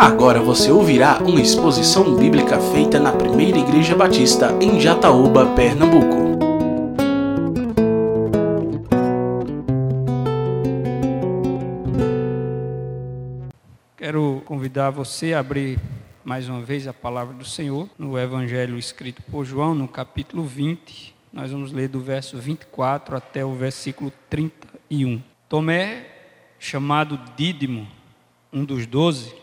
Agora você ouvirá uma exposição bíblica feita na Primeira Igreja Batista em Jataúba, Pernambuco. Quero convidar você a abrir mais uma vez a palavra do Senhor no Evangelho escrito por João, no capítulo 20. Nós vamos ler do verso 24 até o versículo 31. Tomé, chamado Dídimo, um dos doze,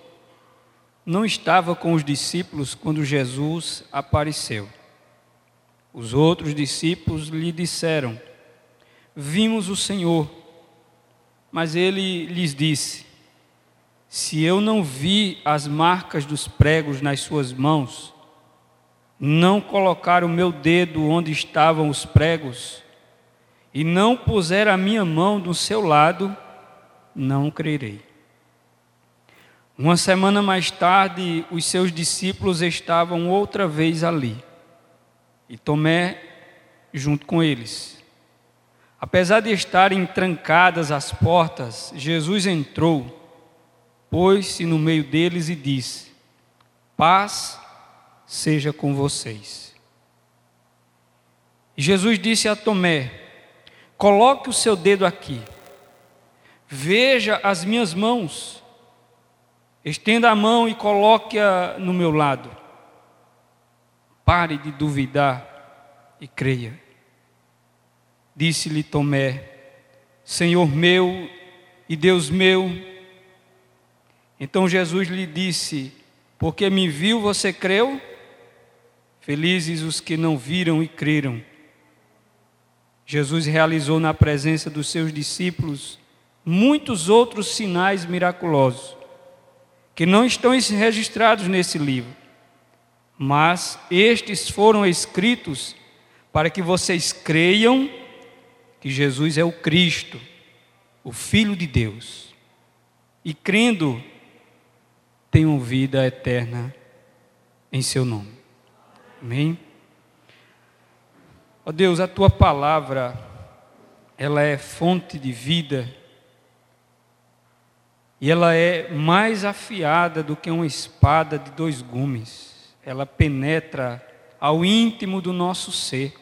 não estava com os discípulos quando Jesus apareceu. Os outros discípulos lhe disseram: Vimos o Senhor. Mas ele lhes disse: Se eu não vi as marcas dos pregos nas suas mãos, não colocar o meu dedo onde estavam os pregos, e não puser a minha mão do seu lado, não crerei. Uma semana mais tarde, os seus discípulos estavam outra vez ali, e Tomé junto com eles. Apesar de estarem trancadas as portas, Jesus entrou, pôs-se no meio deles e disse: Paz seja com vocês. Jesus disse a Tomé: Coloque o seu dedo aqui, veja as minhas mãos Estenda a mão e coloque-a no meu lado. Pare de duvidar e creia. Disse-lhe Tomé: Senhor meu e Deus meu. Então Jesus lhe disse: Porque me viu, você creu? Felizes os que não viram e creram. Jesus realizou na presença dos seus discípulos muitos outros sinais miraculosos que não estão registrados nesse livro, mas estes foram escritos para que vocês creiam que Jesus é o Cristo, o Filho de Deus, e crendo, tenham vida eterna em seu nome. Amém? Ó oh Deus, a tua palavra, ela é fonte de vida e ela é mais afiada do que uma espada de dois gumes. Ela penetra ao íntimo do nosso ser.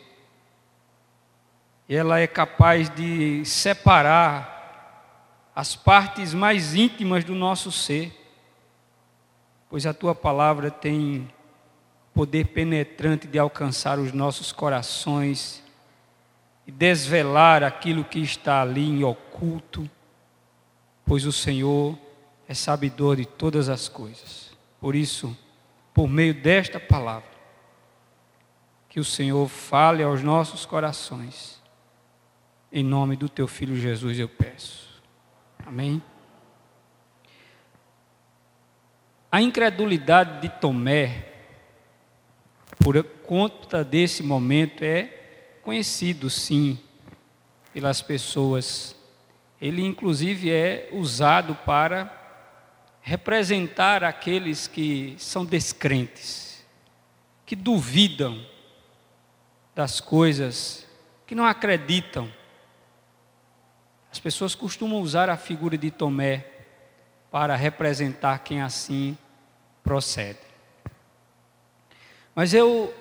Ela é capaz de separar as partes mais íntimas do nosso ser. Pois a tua palavra tem poder penetrante de alcançar os nossos corações e desvelar aquilo que está ali em oculto pois o Senhor é sabedor de todas as coisas. Por isso, por meio desta palavra, que o Senhor fale aos nossos corações. Em nome do teu filho Jesus eu peço. Amém. A incredulidade de Tomé, por conta desse momento, é conhecido sim pelas pessoas ele inclusive é usado para representar aqueles que são descrentes, que duvidam das coisas, que não acreditam. As pessoas costumam usar a figura de Tomé para representar quem assim procede. Mas eu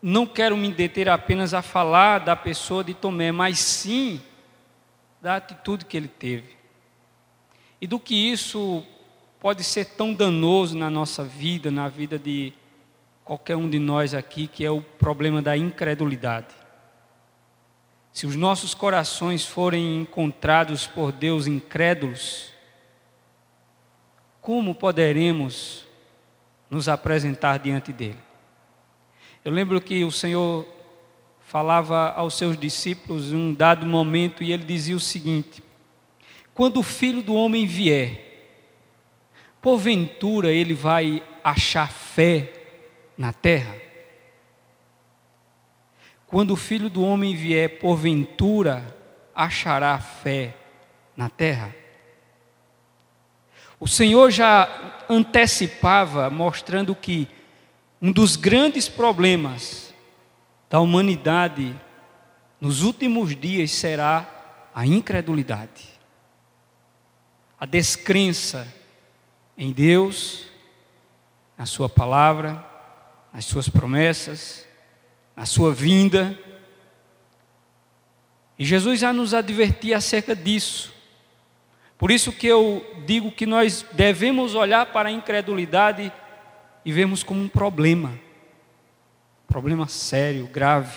não quero me deter apenas a falar da pessoa de Tomé, mas sim da atitude que ele teve. E do que isso pode ser tão danoso na nossa vida, na vida de qualquer um de nós aqui, que é o problema da incredulidade. Se os nossos corações forem encontrados por Deus incrédulos, como poderemos nos apresentar diante dele? Eu lembro que o Senhor falava aos seus discípulos em um dado momento e ele dizia o seguinte: Quando o filho do homem vier, porventura ele vai achar fé na terra? Quando o filho do homem vier, porventura achará fé na terra? O Senhor já antecipava, mostrando que um dos grandes problemas da humanidade nos últimos dias será a incredulidade, a descrença em Deus, na Sua palavra, nas Suas promessas, na Sua vinda. E Jesus já nos advertia acerca disso. Por isso que eu digo que nós devemos olhar para a incredulidade e vermos como um problema, problema sério, grave,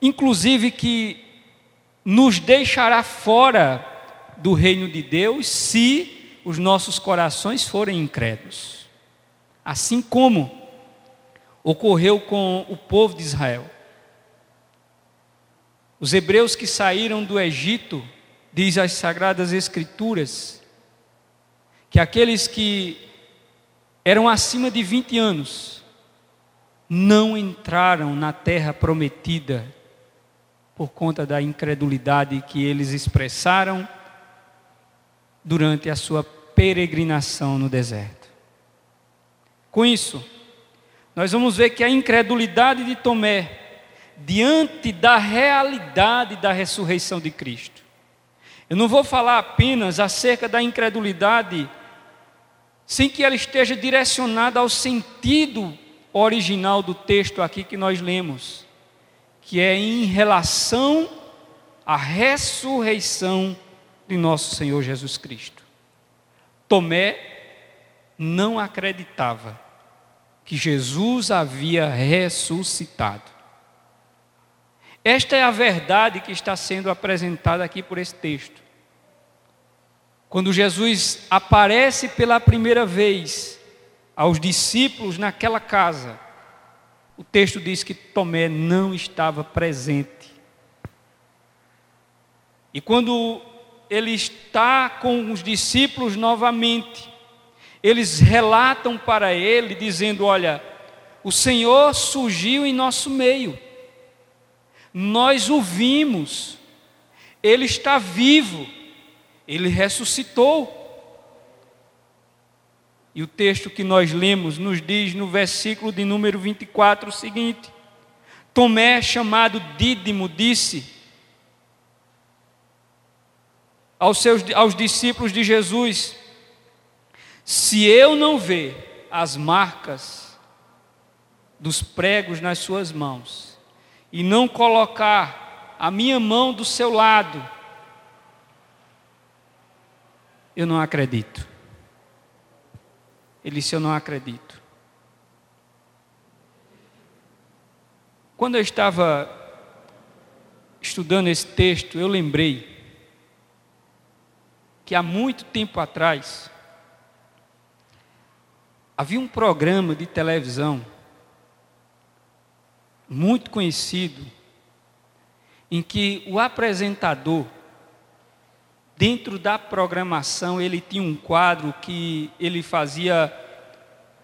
inclusive que nos deixará fora do reino de Deus se os nossos corações forem incrédulos. Assim como ocorreu com o povo de Israel. Os hebreus que saíram do Egito, diz as sagradas escrituras, que aqueles que eram acima de 20 anos não entraram na terra prometida por conta da incredulidade que eles expressaram durante a sua peregrinação no deserto. Com isso, nós vamos ver que a incredulidade de Tomé, diante da realidade da ressurreição de Cristo. Eu não vou falar apenas acerca da incredulidade, sem que ela esteja direcionada ao sentido original do texto aqui que nós lemos, que é em relação à ressurreição de nosso Senhor Jesus Cristo. Tomé não acreditava que Jesus havia ressuscitado. Esta é a verdade que está sendo apresentada aqui por esse texto. Quando Jesus aparece pela primeira vez aos discípulos naquela casa, o texto diz que Tomé não estava presente. E quando ele está com os discípulos novamente, eles relatam para ele, dizendo: Olha, o Senhor surgiu em nosso meio, nós o vimos, ele está vivo, ele ressuscitou. E o texto que nós lemos nos diz no versículo de número 24 o seguinte: Tomé, chamado Dídimo, disse aos, seus, aos discípulos de Jesus: se eu não ver as marcas dos pregos nas suas mãos e não colocar a minha mão do seu lado, eu não acredito. Ele disse: Eu não acredito. Quando eu estava estudando esse texto, eu lembrei que há muito tempo atrás, Havia um programa de televisão muito conhecido em que o apresentador dentro da programação ele tinha um quadro que ele fazia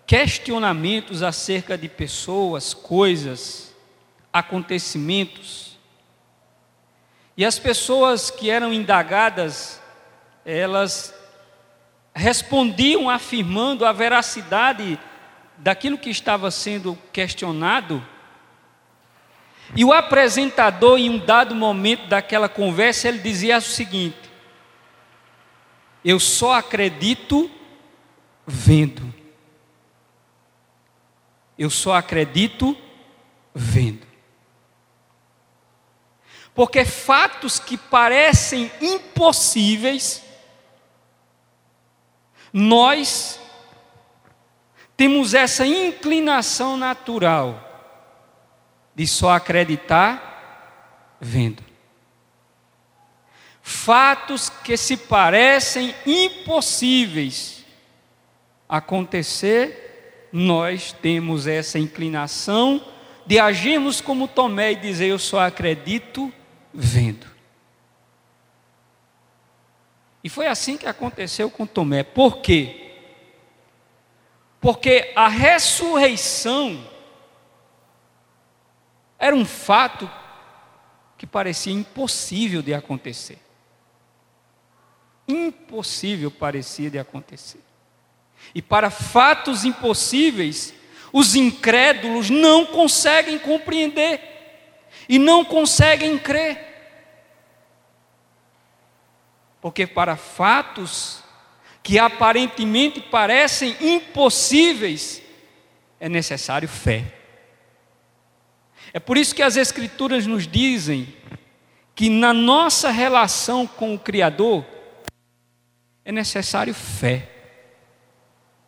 questionamentos acerca de pessoas, coisas, acontecimentos. E as pessoas que eram indagadas, elas respondiam afirmando a veracidade daquilo que estava sendo questionado. E o apresentador, em um dado momento daquela conversa, ele dizia o seguinte: Eu só acredito vendo. Eu só acredito vendo. Porque fatos que parecem impossíveis, nós temos essa inclinação natural de só acreditar vendo. Fatos que se parecem impossíveis acontecer, nós temos essa inclinação de agirmos como Tomé e dizer: Eu só acredito vendo. E foi assim que aconteceu com Tomé. Por quê? Porque a ressurreição era um fato que parecia impossível de acontecer. Impossível parecia de acontecer. E para fatos impossíveis, os incrédulos não conseguem compreender e não conseguem crer. Porque para fatos que aparentemente parecem impossíveis, é necessário fé. É por isso que as Escrituras nos dizem que na nossa relação com o Criador é necessário fé.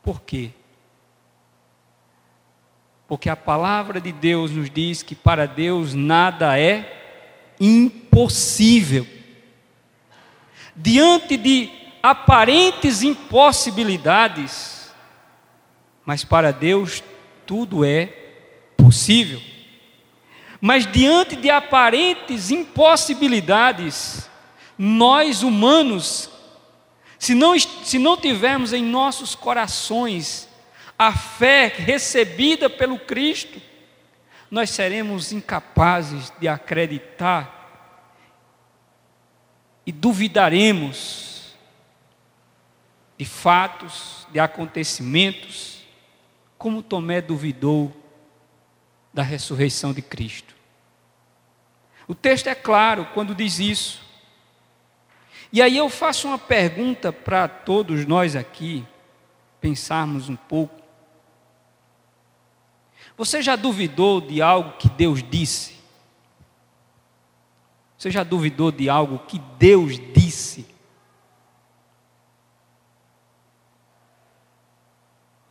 Por quê? Porque a palavra de Deus nos diz que para Deus nada é impossível. Diante de aparentes impossibilidades, mas para Deus tudo é possível. Mas diante de aparentes impossibilidades, nós humanos, se não, se não tivermos em nossos corações a fé recebida pelo Cristo, nós seremos incapazes de acreditar e duvidaremos de fatos, de acontecimentos, como Tomé duvidou da ressurreição de Cristo. O texto é claro quando diz isso. E aí eu faço uma pergunta para todos nós aqui, pensarmos um pouco. Você já duvidou de algo que Deus disse? Você já duvidou de algo que Deus disse?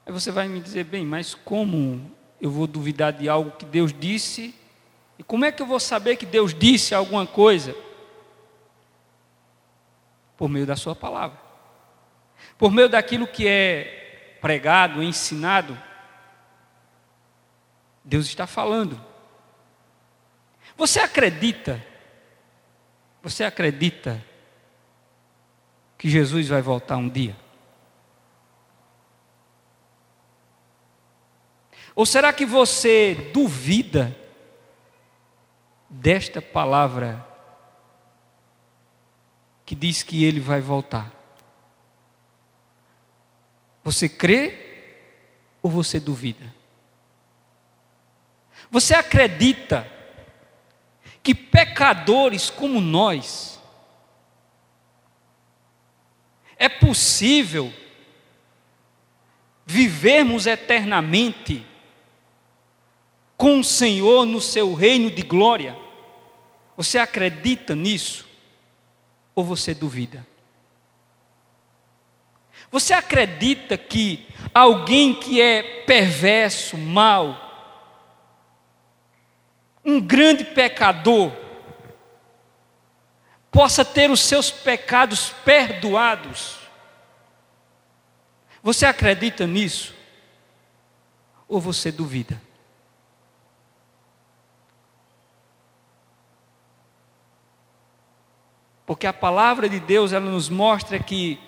Aí você vai me dizer, bem, mas como eu vou duvidar de algo que Deus disse? E como é que eu vou saber que Deus disse alguma coisa? Por meio da Sua palavra, por meio daquilo que é pregado, ensinado Deus está falando. Você acredita? Você acredita que Jesus vai voltar um dia? Ou será que você duvida desta palavra que diz que ele vai voltar? Você crê ou você duvida? Você acredita que pecadores como nós é possível vivermos eternamente com o Senhor no seu reino de glória? Você acredita nisso? Ou você duvida? Você acredita que alguém que é perverso, mau, um grande pecador possa ter os seus pecados perdoados. Você acredita nisso? Ou você duvida? Porque a palavra de Deus ela nos mostra que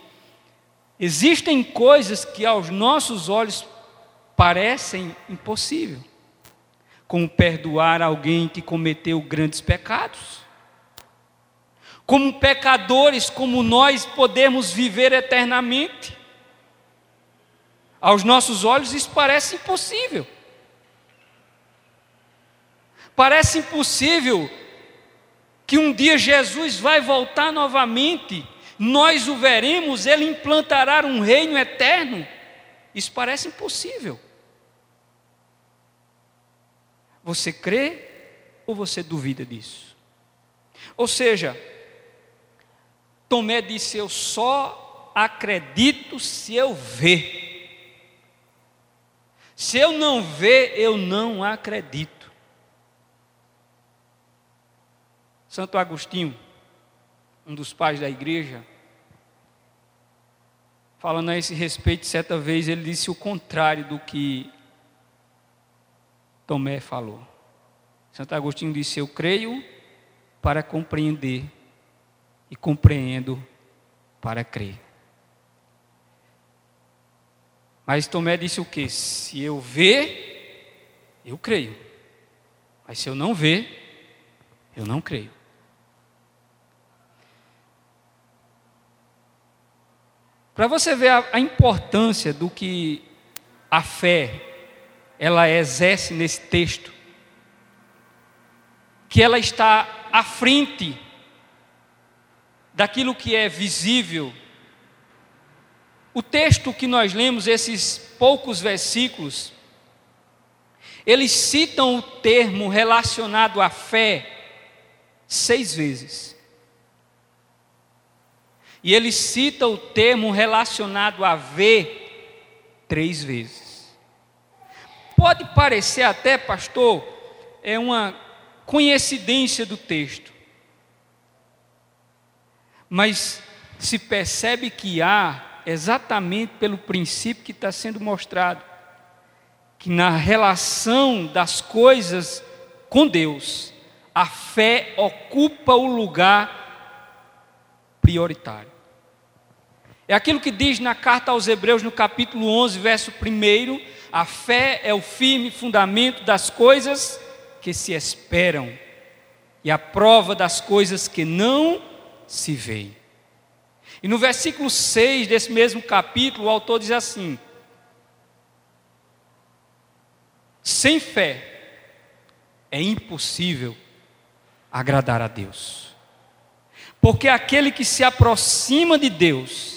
existem coisas que aos nossos olhos parecem impossíveis como perdoar alguém que cometeu grandes pecados. Como pecadores, como nós podemos viver eternamente. Aos nossos olhos isso parece impossível. Parece impossível que um dia Jesus vai voltar novamente, nós o veremos, ele implantará um reino eterno. Isso parece impossível. Você crê ou você duvida disso? Ou seja, Tomé disse: Eu só acredito se eu ver. Se eu não ver, eu não acredito. Santo Agostinho, um dos pais da igreja, falando a esse respeito, certa vez ele disse o contrário do que Tomé falou. Santo Agostinho disse: Eu creio para compreender e compreendo para crer. Mas Tomé disse o que? Se eu ver, eu creio. Mas se eu não ver, eu não creio. Para você ver a, a importância do que a fé ela exerce nesse texto, que ela está à frente daquilo que é visível, O texto que nós lemos, esses poucos versículos, eles citam o termo relacionado à fé seis vezes. E ele cita o termo relacionado a ver três vezes. Pode parecer até, pastor, é uma coincidência do texto. Mas se percebe que há, exatamente pelo princípio que está sendo mostrado, que na relação das coisas com Deus, a fé ocupa o lugar prioritário. É aquilo que diz na carta aos Hebreus, no capítulo 11, verso 1: a fé é o firme fundamento das coisas que se esperam e a prova das coisas que não se veem. E no versículo 6 desse mesmo capítulo, o autor diz assim: Sem fé é impossível agradar a Deus. Porque aquele que se aproxima de Deus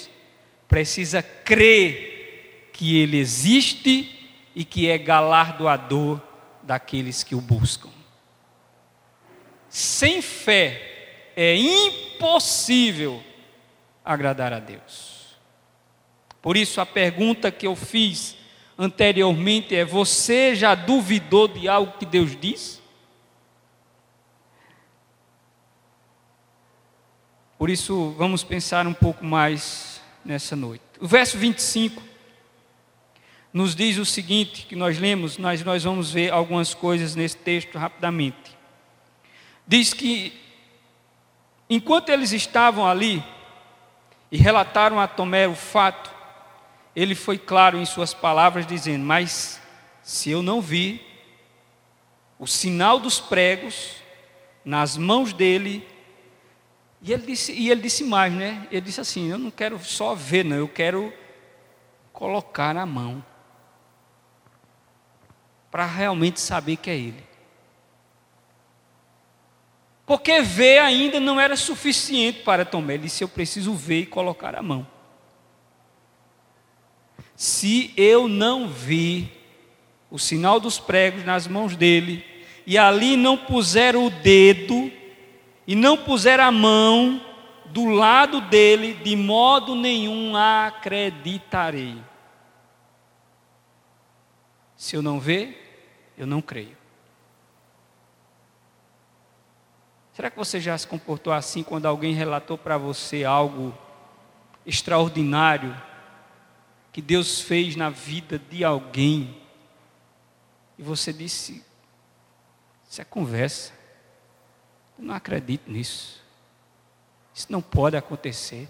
precisa crer que Ele existe e que é galardoador daqueles que o buscam. Sem fé é impossível agradar a Deus. Por isso, a pergunta que eu fiz anteriormente é: você já duvidou de algo que Deus diz? Por isso, vamos pensar um pouco mais nessa noite. O verso 25 nos diz o seguinte, que nós lemos, nós, nós vamos ver algumas coisas nesse texto rapidamente. Diz que, enquanto eles estavam ali e relataram a Tomé o fato, ele foi claro em suas palavras, dizendo: Mas se eu não vi o sinal dos pregos nas mãos dele e ele disse, e ele disse mais, né? Ele disse assim: Eu não quero só ver, não, eu quero colocar na mão. Para realmente saber que é ele. Porque ver ainda não era suficiente para Tomé. Ele disse: Eu preciso ver e colocar a mão. Se eu não vi o sinal dos pregos nas mãos dele, e ali não puser o dedo, e não puser a mão do lado dele, de modo nenhum acreditarei. Se eu não ver, eu não creio. Será que você já se comportou assim quando alguém relatou para você algo extraordinário que Deus fez na vida de alguém e você disse: Isso é conversa. Eu não acredito nisso. Isso não pode acontecer.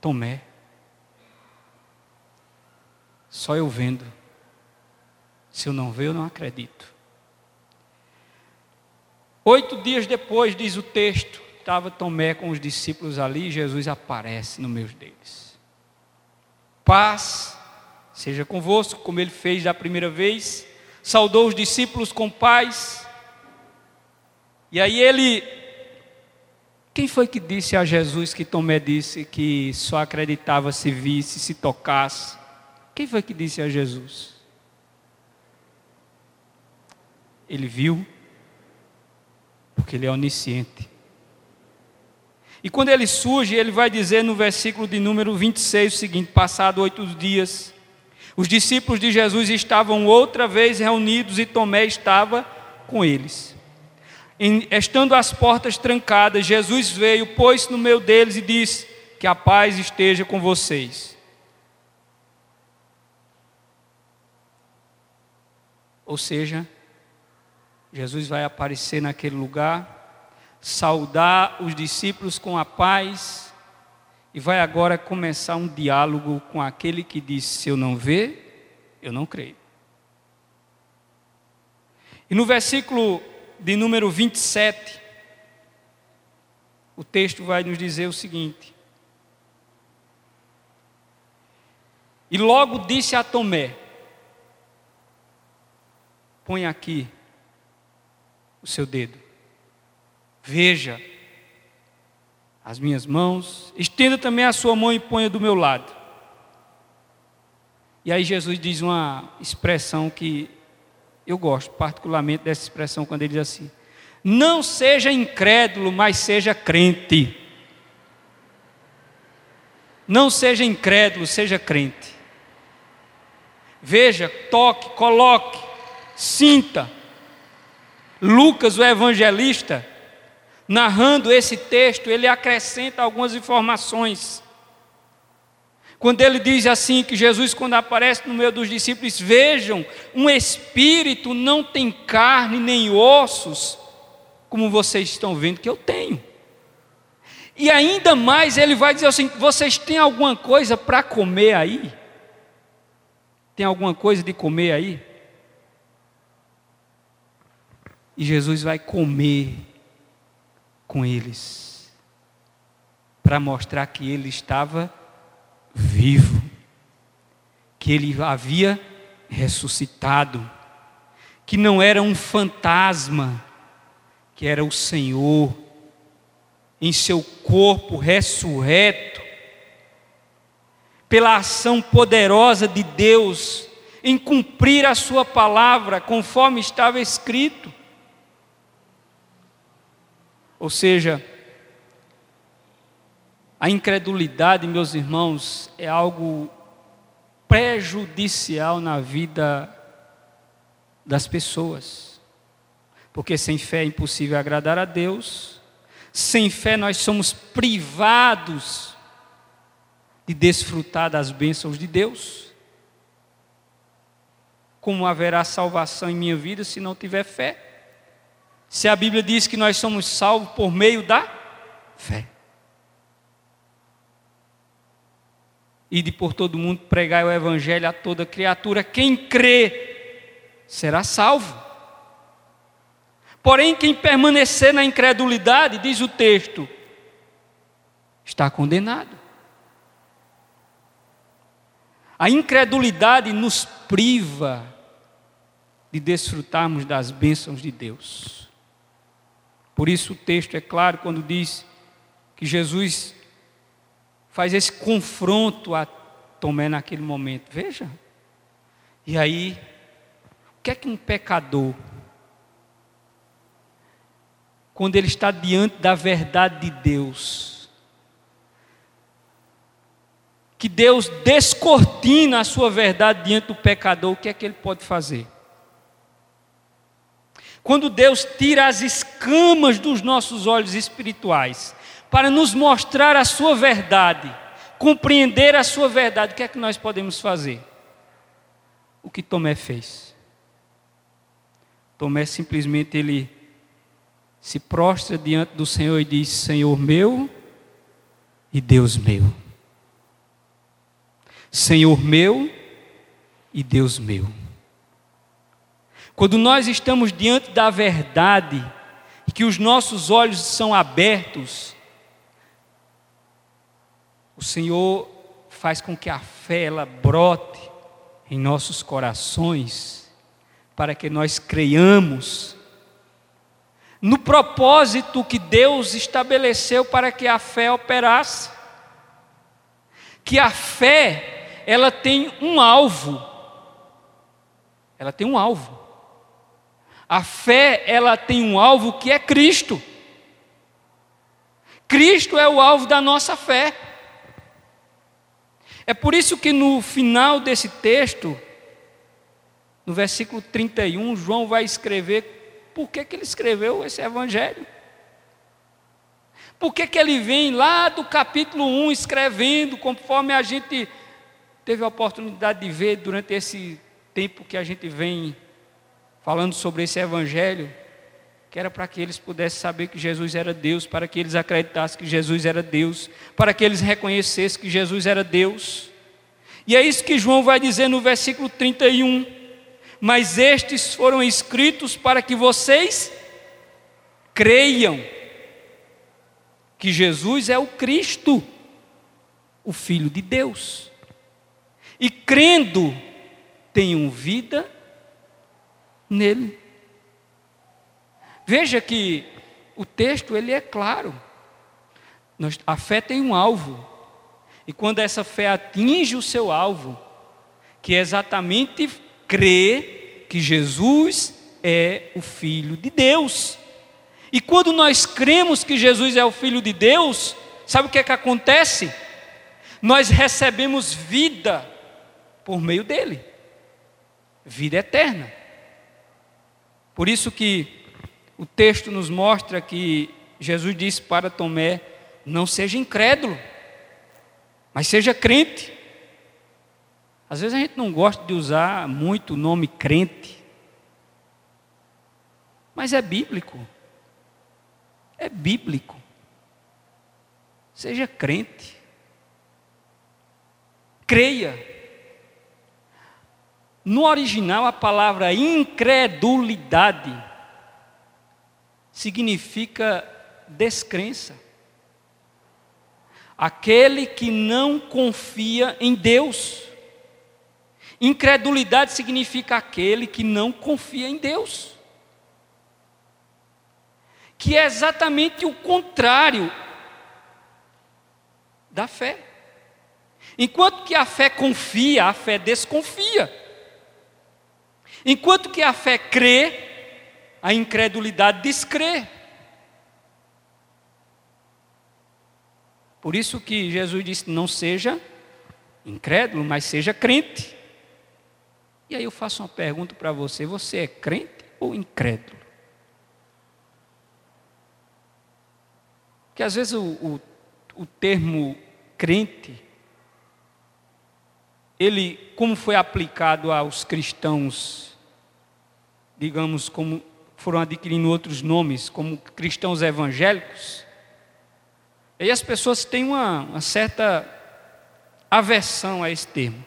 Tomé. Só eu vendo. Se eu não ver, eu não acredito. Oito dias depois, diz o texto, estava Tomé com os discípulos ali e Jesus aparece no meio deles. Paz seja convosco, como ele fez da primeira vez. Saudou os discípulos com paz. E aí ele. Quem foi que disse a Jesus que Tomé disse que só acreditava se visse, se tocasse? Quem foi que disse a Jesus? Ele viu, porque ele é onisciente. E quando ele surge, ele vai dizer no versículo de número 26 o seguinte: Passado oito dias, os discípulos de Jesus estavam outra vez reunidos e Tomé estava com eles estando as portas trancadas, Jesus veio, pôs-se no meio deles e disse: Que a paz esteja com vocês. Ou seja, Jesus vai aparecer naquele lugar, saudar os discípulos com a paz, e vai agora começar um diálogo com aquele que disse: Se eu não ver, eu não creio. E no versículo de número 27, o texto vai nos dizer o seguinte: E logo disse a Tomé: Põe aqui o seu dedo, veja as minhas mãos, estenda também a sua mão e ponha do meu lado. E aí Jesus diz uma expressão que eu gosto particularmente dessa expressão quando ele diz assim: Não seja incrédulo, mas seja crente. Não seja incrédulo, seja crente. Veja, toque, coloque, sinta. Lucas, o evangelista, narrando esse texto, ele acrescenta algumas informações. Quando ele diz assim que Jesus, quando aparece no meio dos discípulos, vejam, um espírito não tem carne nem ossos, como vocês estão vendo que eu tenho. E ainda mais ele vai dizer assim: vocês têm alguma coisa para comer aí? Tem alguma coisa de comer aí? E Jesus vai comer com eles, para mostrar que ele estava vivo, que ele havia ressuscitado, que não era um fantasma, que era o Senhor, em seu corpo ressurreto, pela ação poderosa de Deus em cumprir a Sua palavra, conforme estava escrito. Ou seja, a incredulidade, meus irmãos, é algo prejudicial na vida das pessoas. Porque sem fé é impossível agradar a Deus, sem fé nós somos privados de desfrutar das bênçãos de Deus. Como haverá salvação em minha vida se não tiver fé? Se a Bíblia diz que nós somos salvos por meio da fé. E de por todo mundo pregar o evangelho a toda criatura. Quem crê será salvo. Porém, quem permanecer na incredulidade, diz o texto, está condenado. A incredulidade nos priva de desfrutarmos das bênçãos de Deus. Por isso o texto é claro quando diz que Jesus faz esse confronto a Tomé naquele momento. Veja. E aí, o que é que um pecador, quando ele está diante da verdade de Deus, que Deus descortina a sua verdade diante do pecador, o que é que ele pode fazer? Quando Deus tira as escamas dos nossos olhos espirituais para nos mostrar a sua verdade, compreender a sua verdade, o que é que nós podemos fazer? O que Tomé fez. Tomé simplesmente ele se prostra diante do Senhor e diz: Senhor meu e Deus meu. Senhor meu e Deus meu. Quando nós estamos diante da verdade, que os nossos olhos são abertos, o Senhor faz com que a fé ela brote em nossos corações, para que nós creiamos no propósito que Deus estabeleceu para que a fé operasse. Que a fé, ela tem um alvo. Ela tem um alvo. A fé, ela tem um alvo que é Cristo. Cristo é o alvo da nossa fé. É por isso que no final desse texto, no versículo 31, João vai escrever por que, que ele escreveu esse evangelho. Por que, que ele vem lá do capítulo 1 escrevendo, conforme a gente teve a oportunidade de ver durante esse tempo que a gente vem falando sobre esse evangelho, que era para que eles pudessem saber que Jesus era Deus, para que eles acreditassem que Jesus era Deus, para que eles reconhecessem que Jesus era Deus. E é isso que João vai dizer no versículo 31. Mas estes foram escritos para que vocês creiam que Jesus é o Cristo, o Filho de Deus. E crendo, tenham vida nele. Veja que o texto ele é claro. a fé tem um alvo. E quando essa fé atinge o seu alvo, que é exatamente crer que Jesus é o Filho de Deus. E quando nós cremos que Jesus é o Filho de Deus, sabe o que é que acontece? Nós recebemos vida por meio dele vida eterna. Por isso que o texto nos mostra que Jesus disse para Tomé: não seja incrédulo, mas seja crente. Às vezes a gente não gosta de usar muito o nome crente, mas é bíblico. É bíblico. Seja crente. Creia. No original, a palavra incredulidade significa descrença. Aquele que não confia em Deus. Incredulidade significa aquele que não confia em Deus. Que é exatamente o contrário da fé. Enquanto que a fé confia, a fé desconfia. Enquanto que a fé crê, a incredulidade descrê. Por isso que Jesus disse: não seja incrédulo, mas seja crente. E aí eu faço uma pergunta para você: você é crente ou incrédulo? Porque às vezes o, o, o termo crente, ele, como foi aplicado aos cristãos digamos, como foram adquirindo outros nomes, como cristãos evangélicos, aí as pessoas têm uma, uma certa aversão a esse termo.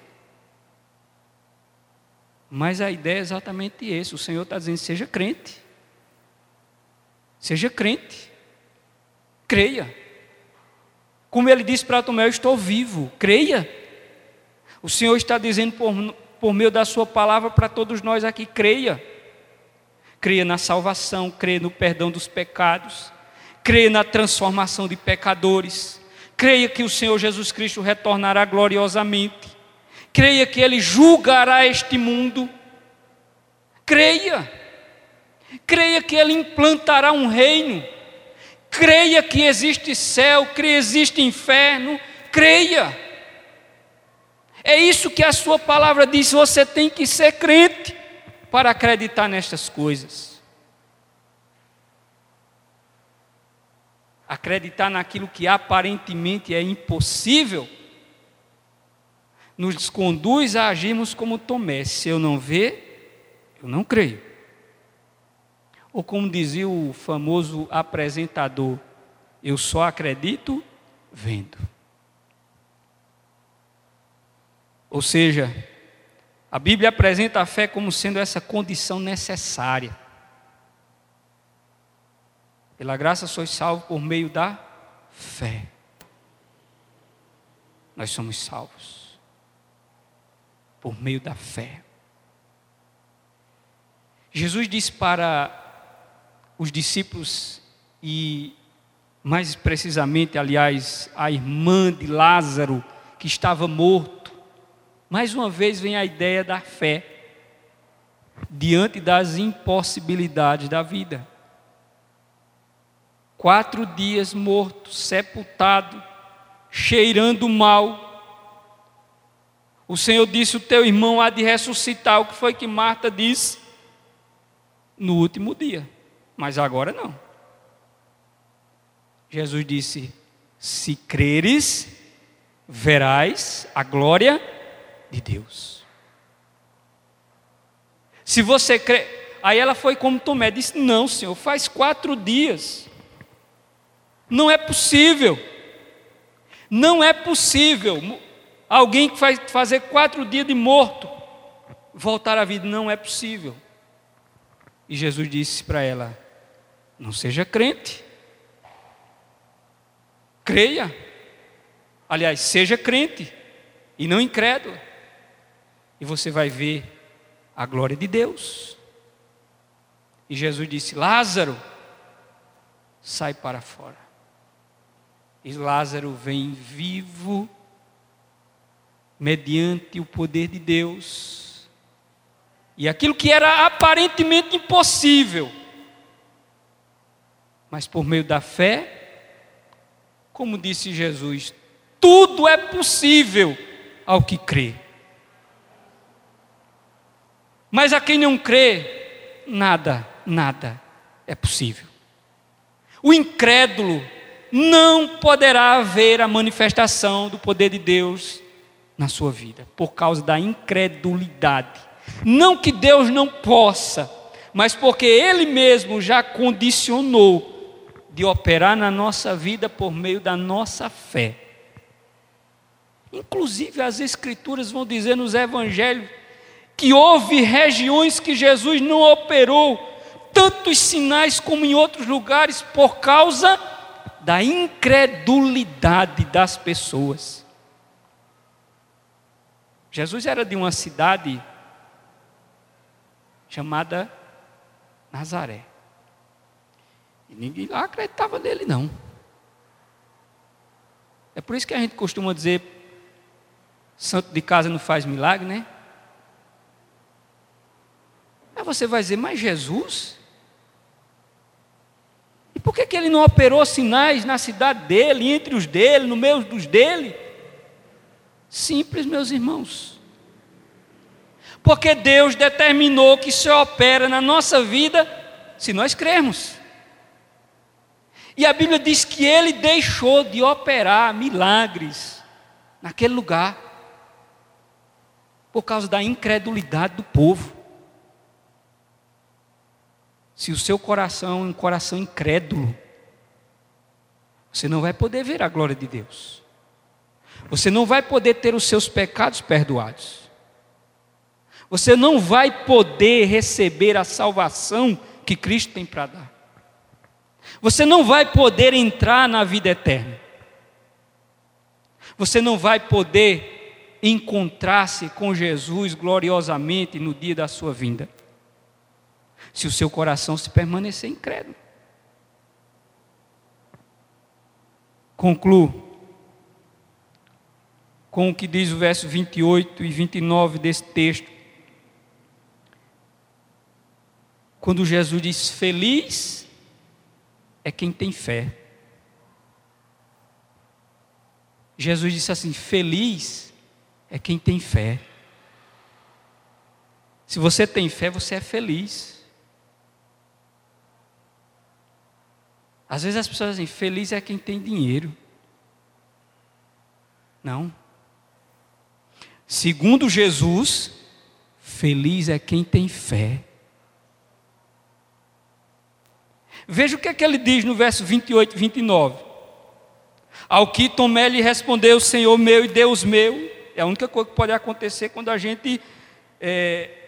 Mas a ideia é exatamente essa. O Senhor está dizendo: seja crente. Seja crente. Creia. Como ele disse para Tomé: Eu estou vivo. Creia. O Senhor está dizendo por, por meio da Sua palavra para todos nós aqui: creia creia na salvação, creia no perdão dos pecados, creia na transformação de pecadores, creia que o Senhor Jesus Cristo retornará gloriosamente, creia que Ele julgará este mundo, creia, creia que Ele implantará um reino, creia que existe céu, creia que existe inferno, creia. É isso que a Sua palavra diz, você tem que ser crente para acreditar nestas coisas. Acreditar naquilo que aparentemente é impossível, nos conduz a agirmos como Tomé: se eu não ver, eu não creio. Ou como dizia o famoso apresentador, eu só acredito vendo. Ou seja, a Bíblia apresenta a fé como sendo essa condição necessária. Pela graça sois salvos por meio da fé. Nós somos salvos por meio da fé. Jesus disse para os discípulos e mais precisamente, aliás, a irmã de Lázaro que estava morto mais uma vez vem a ideia da fé diante das impossibilidades da vida. Quatro dias morto, sepultado, cheirando mal. O Senhor disse: O teu irmão há de ressuscitar. O que foi que Marta disse? No último dia, mas agora não. Jesus disse: Se creres, verás a glória de Deus. Se você crê. Aí ela foi como Tomé, disse: Não, Senhor, faz quatro dias. Não é possível. Não é possível. Alguém que vai fazer quatro dias de morto voltar à vida. Não é possível. E Jesus disse para ela: Não seja crente. Creia. Aliás, seja crente e não incrédulo e você vai ver a glória de Deus. E Jesus disse: Lázaro, sai para fora. E Lázaro vem vivo, mediante o poder de Deus. E aquilo que era aparentemente impossível, mas por meio da fé, como disse Jesus, tudo é possível ao que crê. Mas a quem não crê, nada, nada é possível. O incrédulo não poderá ver a manifestação do poder de Deus na sua vida, por causa da incredulidade. Não que Deus não possa, mas porque Ele mesmo já condicionou de operar na nossa vida por meio da nossa fé. Inclusive, as Escrituras vão dizer nos Evangelhos que houve regiões que Jesus não operou tantos sinais como em outros lugares por causa da incredulidade das pessoas. Jesus era de uma cidade chamada Nazaré. E ninguém lá acreditava nele, não. É por isso que a gente costuma dizer: santo de casa não faz milagre, né? Aí você vai dizer, mas Jesus? E por que, que ele não operou sinais na cidade dele, entre os dele, no meio dos dele? Simples, meus irmãos. Porque Deus determinou que se opera na nossa vida se nós crermos. E a Bíblia diz que ele deixou de operar milagres naquele lugar por causa da incredulidade do povo. Se o seu coração é um coração incrédulo, você não vai poder ver a glória de Deus. Você não vai poder ter os seus pecados perdoados. Você não vai poder receber a salvação que Cristo tem para dar. Você não vai poder entrar na vida eterna. Você não vai poder encontrar-se com Jesus gloriosamente no dia da sua vinda. Se o seu coração se permanecer incrédulo. Concluo com o que diz o verso 28 e 29 desse texto. Quando Jesus diz: Feliz é quem tem fé. Jesus disse assim: Feliz é quem tem fé. Se você tem fé, você é feliz. Às vezes as pessoas dizem: Feliz é quem tem dinheiro. Não. Segundo Jesus, feliz é quem tem fé. Veja o que, é que ele diz no verso 28 e 29. Ao que Tomé lhe respondeu, Senhor meu e Deus meu. É a única coisa que pode acontecer quando a gente é,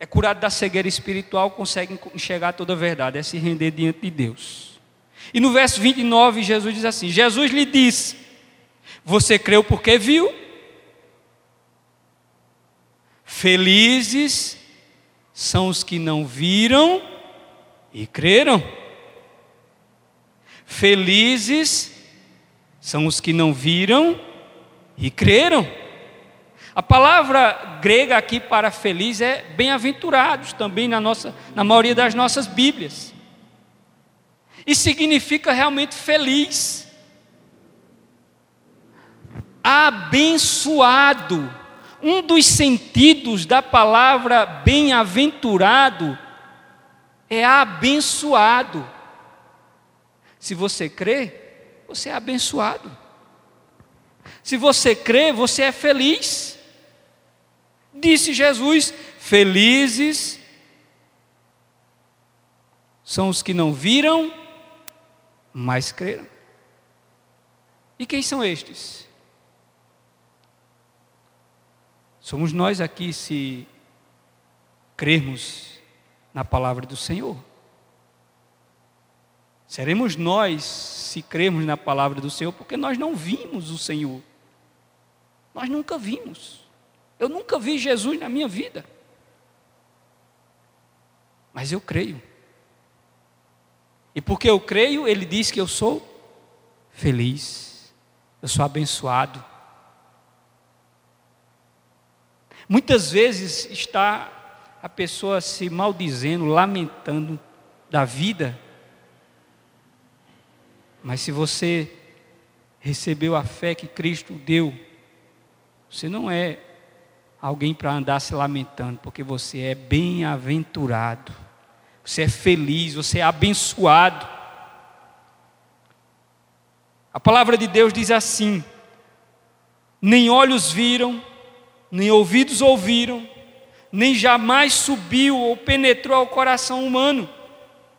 é curado da cegueira espiritual, consegue enxergar toda a verdade, é se render diante de Deus. E no verso 29, Jesus diz assim: Jesus lhe disse: Você creu porque viu? Felizes são os que não viram e creram. Felizes são os que não viram e creram. A palavra grega aqui para feliz é bem-aventurados, também na, nossa, na maioria das nossas Bíblias. E significa realmente feliz. Abençoado. Um dos sentidos da palavra bem-aventurado é abençoado. Se você crê, você é abençoado. Se você crê, você é feliz. Disse Jesus: Felizes são os que não viram, mas creram. E quem são estes? Somos nós aqui, se crermos na palavra do Senhor. Seremos nós se cremos na palavra do Senhor, porque nós não vimos o Senhor. Nós nunca vimos. Eu nunca vi Jesus na minha vida. Mas eu creio. E porque eu creio, ele diz que eu sou feliz, eu sou abençoado. Muitas vezes está a pessoa se maldizendo, lamentando da vida, mas se você recebeu a fé que Cristo deu, você não é alguém para andar se lamentando, porque você é bem-aventurado, você é feliz, você é abençoado. A palavra de Deus diz assim: nem olhos viram, nem ouvidos ouviram, nem jamais subiu ou penetrou ao coração humano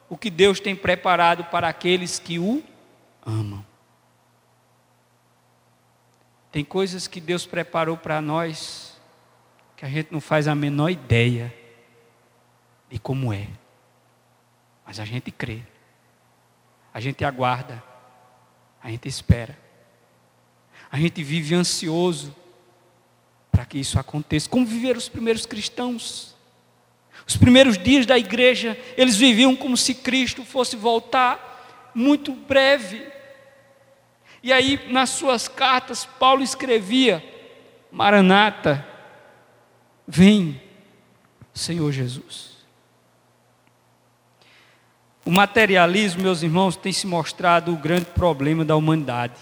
o que Deus tem preparado para aqueles que o amam. Tem coisas que Deus preparou para nós que a gente não faz a menor ideia de como é. Mas a gente crê. A gente aguarda. A gente espera. A gente vive ansioso para que isso aconteça. Como viveram os primeiros cristãos? Os primeiros dias da igreja, eles viviam como se Cristo fosse voltar muito breve. E aí, nas suas cartas, Paulo escrevia: Maranata, vem, Senhor Jesus. O materialismo, meus irmãos, tem se mostrado o grande problema da humanidade.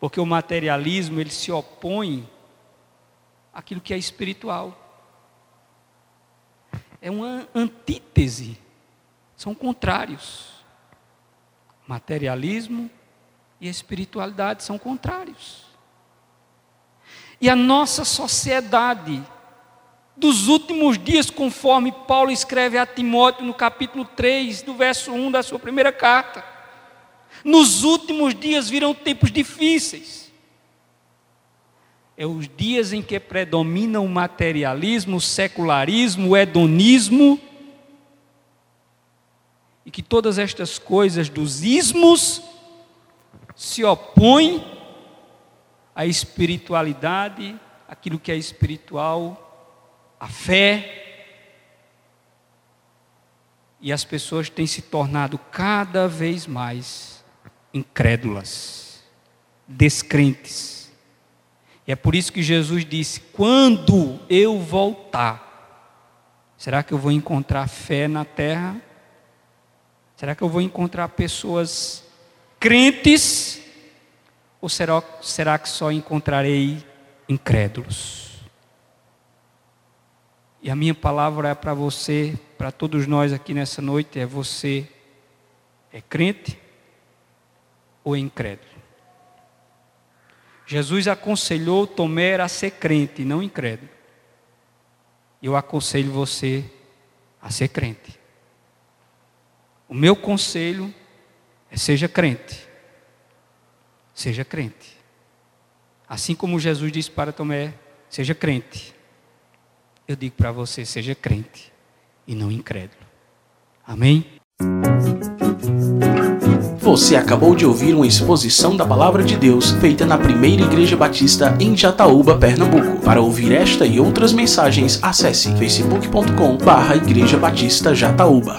Porque o materialismo, ele se opõe àquilo que é espiritual. É uma antítese, são contrários. Materialismo e espiritualidade são contrários. E a nossa sociedade dos últimos dias, conforme Paulo escreve a Timóteo no capítulo 3, do verso 1 da sua primeira carta. Nos últimos dias virão tempos difíceis. É os dias em que predomina o materialismo, o secularismo, o hedonismo, e que todas estas coisas dos ismos se opõem à espiritualidade, aquilo que é espiritual a fé. E as pessoas têm se tornado cada vez mais incrédulas, descrentes. E é por isso que Jesus disse: quando eu voltar, será que eu vou encontrar fé na terra? Será que eu vou encontrar pessoas crentes? Ou será, será que só encontrarei incrédulos? E a minha palavra é para você, para todos nós aqui nessa noite, é você é crente ou é incrédulo? Jesus aconselhou Tomé a ser crente, não incrédulo. Eu aconselho você a ser crente. O meu conselho é seja crente. Seja crente. Assim como Jesus disse para Tomé, seja crente eu digo para você: seja crente e não incrédulo. Amém? Você acabou de ouvir uma exposição da Palavra de Deus feita na Primeira Igreja Batista em Jataúba, Pernambuco. Para ouvir esta e outras mensagens, acesse facebook.com/barra Igreja Batista Jataúba.